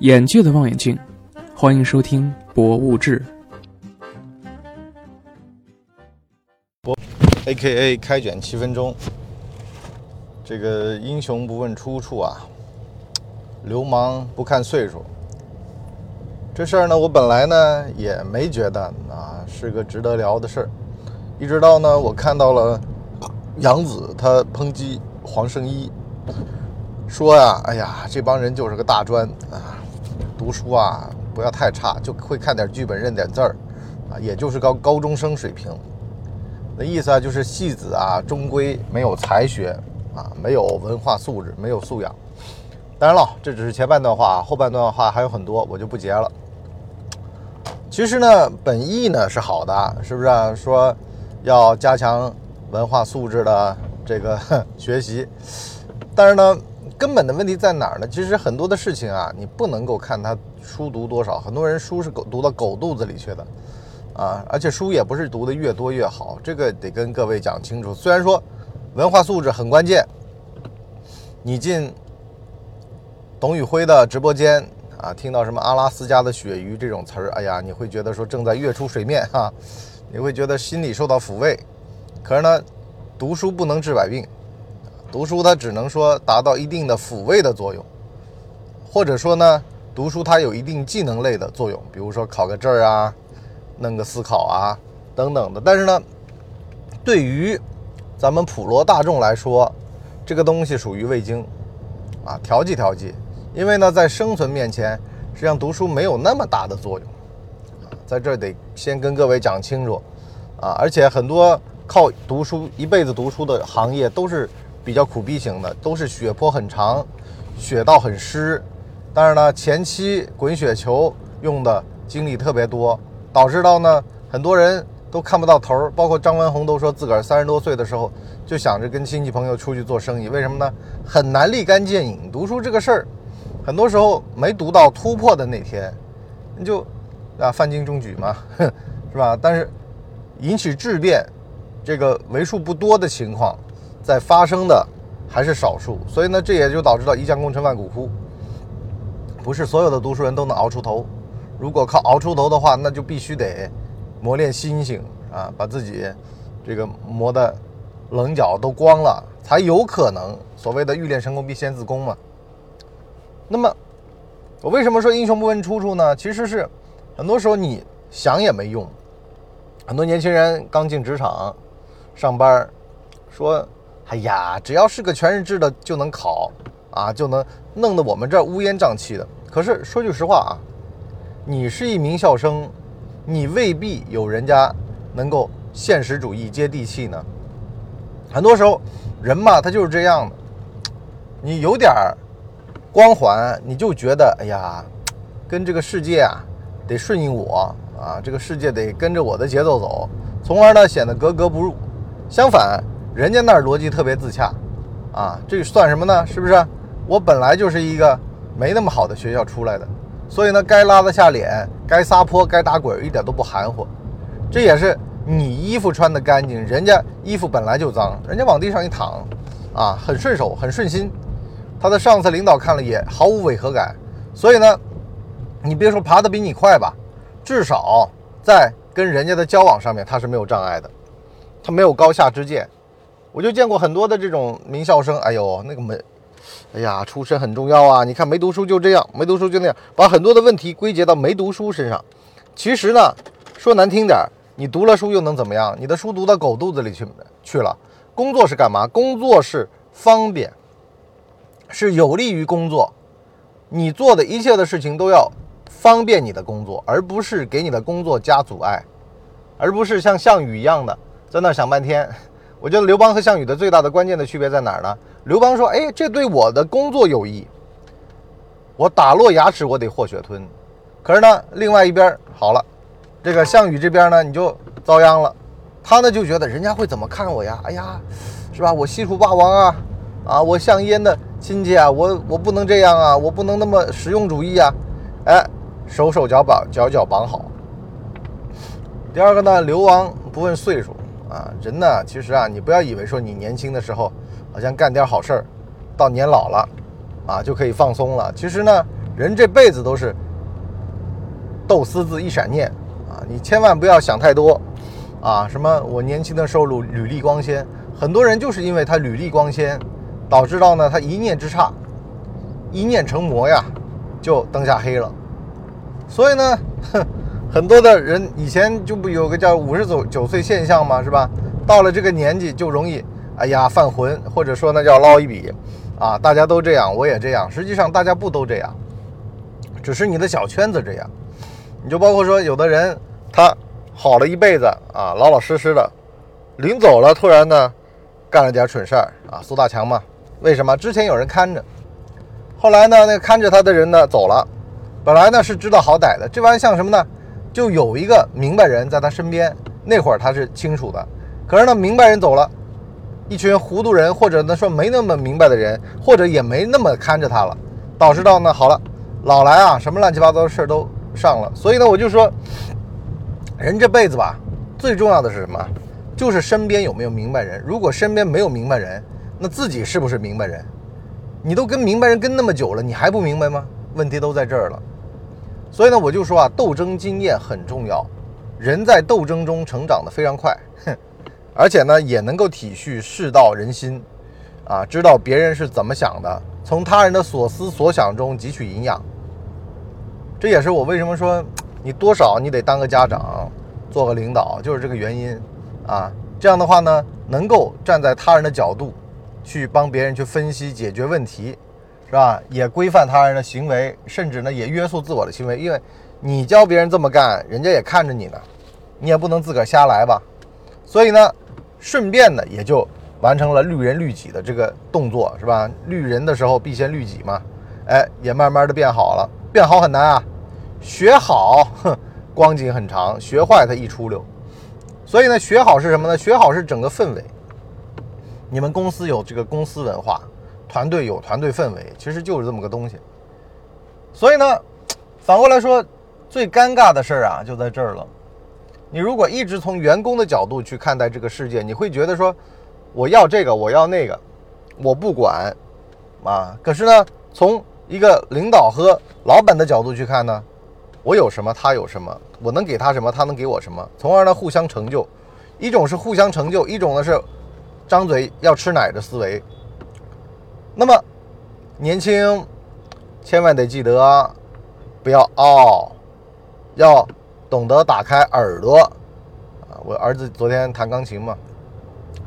眼界的望远镜，欢迎收听《博物志》。A K A 开卷七分钟。这个英雄不问出处啊，流氓不看岁数。这事儿呢，我本来呢也没觉得啊是个值得聊的事儿，一直到呢我看到了杨紫她抨击黄圣依，说呀，哎呀，这帮人就是个大专啊，读书啊不要太差，就会看点剧本认点字儿，啊，也就是高高中生水平。那意思啊，就是戏子啊，终归没有才学啊，没有文化素质，没有素养。当然了，这只是前半段话，后半段话还有很多，我就不截了。其实呢，本意呢是好的，是不是、啊？说要加强文化素质的这个 学习，但是呢，根本的问题在哪儿呢？其实很多的事情啊，你不能够看他书读多少，很多人书是狗读到狗肚子里去的。啊，而且书也不是读的越多越好，这个得跟各位讲清楚。虽然说文化素质很关键，你进董宇辉的直播间啊，听到什么阿拉斯加的鳕鱼这种词儿，哎呀，你会觉得说正在跃出水面哈、啊，你会觉得心里受到抚慰。可是呢，读书不能治百病，读书它只能说达到一定的抚慰的作用，或者说呢，读书它有一定技能类的作用，比如说考个证儿啊。弄个思考啊，等等的。但是呢，对于咱们普罗大众来说，这个东西属于味精啊，调剂调剂。因为呢，在生存面前，实际上读书没有那么大的作用。在这儿得先跟各位讲清楚啊。而且很多靠读书一辈子读书的行业都是比较苦逼型的，都是血泊很长，血道很湿。但是呢，前期滚雪球用的精力特别多。导致到呢，很多人都看不到头儿，包括张文宏都说自个儿三十多岁的时候就想着跟亲戚朋友出去做生意，为什么呢？很难立竿见影。读书这个事儿，很多时候没读到突破的那天，你就啊犯禁中举嘛，是吧？但是引起质变，这个为数不多的情况，在发生的还是少数，所以呢，这也就导致了一将功成万骨枯，不是所有的读书人都能熬出头。如果靠熬出头的话，那就必须得磨练心性啊，把自己这个磨的棱角都光了，才有可能所谓的欲练神功必先自宫嘛。那么，我为什么说英雄不问出处呢？其实是很多时候你想也没用。很多年轻人刚进职场上班，说：“哎呀，只要是个全日制的就能考啊，就能弄得我们这儿乌烟瘴气的。”可是说句实话啊。你是一名校生，你未必有人家能够现实主义、接地气呢。很多时候，人嘛，他就是这样的。你有点光环，你就觉得，哎呀，跟这个世界啊，得顺应我啊，这个世界得跟着我的节奏走，从而呢显得格格不入。相反，人家那儿逻辑特别自洽，啊，这算什么呢？是不是？我本来就是一个没那么好的学校出来的。所以呢，该拉得下脸，该撒泼，该打滚，一点都不含糊。这也是你衣服穿得干净，人家衣服本来就脏，人家往地上一躺，啊，很顺手，很顺心。他的上司领导看了也毫无违和感。所以呢，你别说爬得比你快吧，至少在跟人家的交往上面他是没有障碍的，他没有高下之见。我就见过很多的这种名校生，哎呦，那个没。哎呀，出身很重要啊！你看没读书就这样，没读书就那样，把很多的问题归结到没读书身上。其实呢，说难听点，你读了书又能怎么样？你的书读到狗肚子里去去了。工作是干嘛？工作是方便，是有利于工作。你做的一切的事情都要方便你的工作，而不是给你的工作加阻碍，而不是像项羽一样的在那想半天。我觉得刘邦和项羽的最大的关键的区别在哪儿呢？刘邦说：“哎，这对我的工作有益，我打落牙齿，我得和血吞。可是呢，另外一边好了，这个项羽这边呢，你就遭殃了。他呢就觉得人家会怎么看我呀？哎呀，是吧？我西楚霸王啊，啊，我项燕的亲戚啊，我我不能这样啊，我不能那么实用主义啊。哎，手手脚绑脚脚绑好。第二个呢，刘邦不问岁数。”啊，人呢，其实啊，你不要以为说你年轻的时候好像干点好事儿，到年老了，啊就可以放松了。其实呢，人这辈子都是斗私字一闪念啊！你千万不要想太多啊！什么我年轻的时候履履历光鲜，很多人就是因为他履历光鲜，导致到呢他一念之差，一念成魔呀，就灯下黑了。所以呢，哼，很多的人以前就不有个叫五十九九岁现象吗？是吧？到了这个年纪就容易，哎呀犯浑，或者说呢叫捞一笔，啊，大家都这样，我也这样。实际上大家不都这样，只是你的小圈子这样。你就包括说有的人他好了一辈子啊，老老实实的，临走了突然呢干了点蠢事儿啊，苏大强嘛，为什么？之前有人看着，后来呢那看着他的人呢走了。本来呢是知道好歹的，这玩意像什么呢？就有一个明白人在他身边，那会儿他是清楚的。可是呢，明白人走了，一群糊涂人，或者呢说没那么明白的人，或者也没那么看着他了，导致到呢好了，老来啊什么乱七八糟的事都上了。所以呢，我就说，人这辈子吧，最重要的是什么？就是身边有没有明白人。如果身边没有明白人，那自己是不是明白人？你都跟明白人跟那么久了，你还不明白吗？问题都在这儿了。所以呢，我就说啊，斗争经验很重要，人在斗争中成长的非常快，哼，而且呢，也能够体恤世道人心，啊，知道别人是怎么想的，从他人的所思所想中汲取营养。这也是我为什么说，你多少你得当个家长，做个领导，就是这个原因，啊，这样的话呢，能够站在他人的角度，去帮别人去分析解决问题。是吧？也规范他人的行为，甚至呢也约束自我的行为，因为你教别人这么干，人家也看着你呢，你也不能自个儿瞎来吧。所以呢，顺便呢也就完成了律人律己的这个动作，是吧？律人的时候必先律己嘛。哎，也慢慢的变好了，变好很难啊。学好，哼，光景很长；学坏，它一出溜。所以呢，学好是什么呢？学好是整个氛围。你们公司有这个公司文化。团队有团队氛围，其实就是这么个东西。所以呢，反过来说，最尴尬的事儿啊，就在这儿了。你如果一直从员工的角度去看待这个世界，你会觉得说，我要这个，我要那个，我不管啊。可是呢，从一个领导和老板的角度去看呢，我有什么，他有什么，我能给他什么，他能给我什么，从而呢互相成就。一种是互相成就，一种呢是张嘴要吃奶的思维。那么，年轻，千万得记得，不要傲，要懂得打开耳朵啊！我儿子昨天弹钢琴嘛，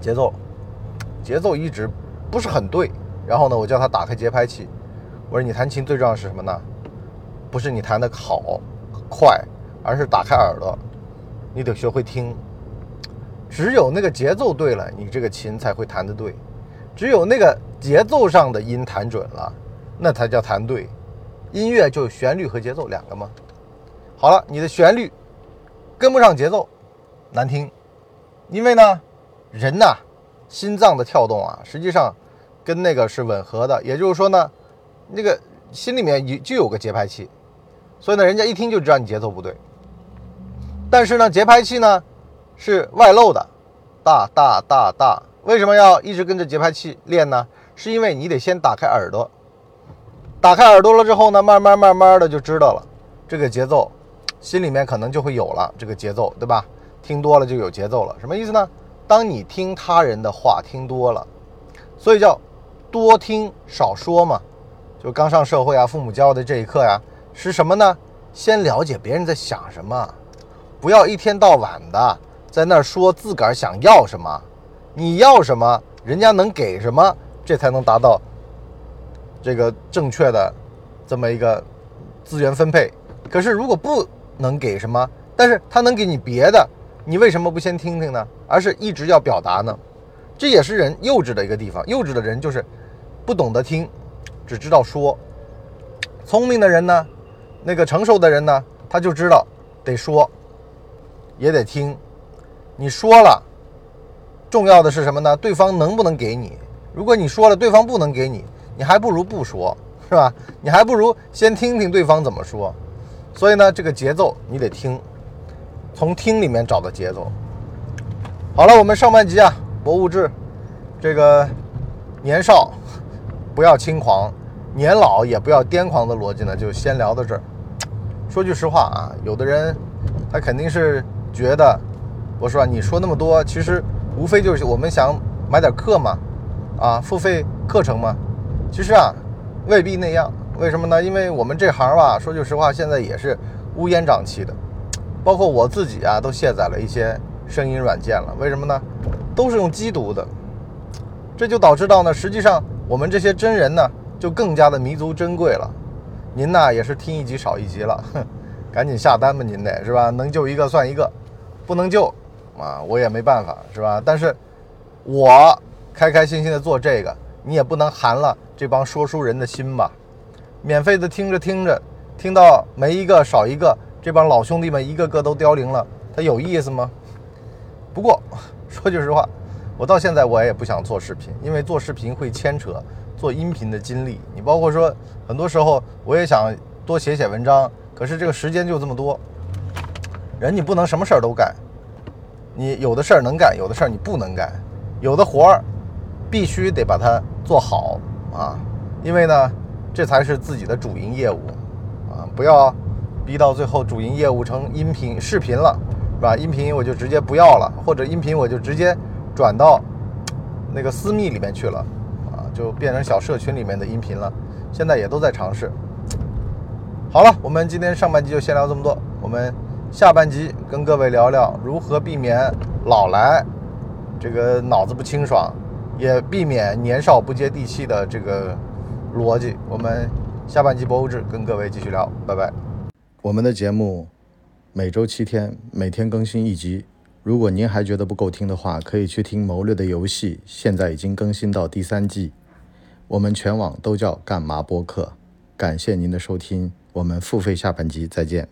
节奏，节奏一直不是很对。然后呢，我叫他打开节拍器。我说你弹琴最重要是什么呢？不是你弹的好快，而是打开耳朵，你得学会听。只有那个节奏对了，你这个琴才会弹得对。只有那个节奏上的音弹准了，那才叫弹对。音乐就旋律和节奏两个嘛。好了，你的旋律跟不上节奏，难听。因为呢，人呐，心脏的跳动啊，实际上跟那个是吻合的。也就是说呢，那个心里面就就有个节拍器，所以呢，人家一听就知道你节奏不对。但是呢，节拍器呢是外露的，大大大大。为什么要一直跟着节拍器练呢？是因为你得先打开耳朵，打开耳朵了之后呢，慢慢慢慢的就知道了这个节奏，心里面可能就会有了这个节奏，对吧？听多了就有节奏了，什么意思呢？当你听他人的话听多了，所以叫多听少说嘛。就刚上社会啊，父母教的这一课呀，是什么呢？先了解别人在想什么，不要一天到晚的在那儿说自个儿想要什么。你要什么，人家能给什么，这才能达到这个正确的这么一个资源分配。可是如果不能给什么，但是他能给你别的，你为什么不先听听呢？而是一直要表达呢？这也是人幼稚的一个地方。幼稚的人就是不懂得听，只知道说。聪明的人呢，那个成熟的人呢，他就知道得说，也得听。你说了。重要的是什么呢？对方能不能给你？如果你说了，对方不能给你，你还不如不说，是吧？你还不如先听听对方怎么说。所以呢，这个节奏你得听，从听里面找到节奏。好了，我们上半集啊，博物志，这个年少不要轻狂，年老也不要癫狂的逻辑呢，就先聊到这儿。说句实话啊，有的人他肯定是觉得，我说你说那么多，其实无非就是我们想买点课嘛，啊，付费课程嘛。其实啊，未必那样。为什么呢？因为我们这行吧，说句实话，现在也是乌烟瘴气的。包括我自己啊，都卸载了一些声音软件了。为什么呢？都是用机读的，这就导致到呢，实际上我们这些真人呢，就更加的弥足珍贵了。您呢也是听一集少一集了，哼，赶紧下单吧，您得是吧？能救一个算一个，不能救啊，我也没办法是吧？但是，我开开心心的做这个，你也不能寒了这帮说书人的心吧？免费的听着听着，听到没一个少一个。这帮老兄弟们一个个都凋零了，他有意思吗？不过说句实话，我到现在我也不想做视频，因为做视频会牵扯做音频的精力。你包括说，很多时候我也想多写写文章，可是这个时间就这么多。人你不能什么事儿都干，你有的事儿能干，有的事儿你不能干，有的活儿必须得把它做好啊，因为呢，这才是自己的主营业务啊，不要。逼到最后，主营业务成音频、视频了，是吧？音频我就直接不要了，或者音频我就直接转到那个私密里面去了，啊，就变成小社群里面的音频了。现在也都在尝试。好了，我们今天上半集就先聊这么多，我们下半集跟各位聊聊如何避免老来这个脑子不清爽，也避免年少不接地气的这个逻辑。我们下半集博物志跟各位继续聊，拜拜。我们的节目每周七天，每天更新一集。如果您还觉得不够听的话，可以去听《谋略的游戏》，现在已经更新到第三季。我们全网都叫干嘛播客。感谢您的收听，我们付费下半集再见。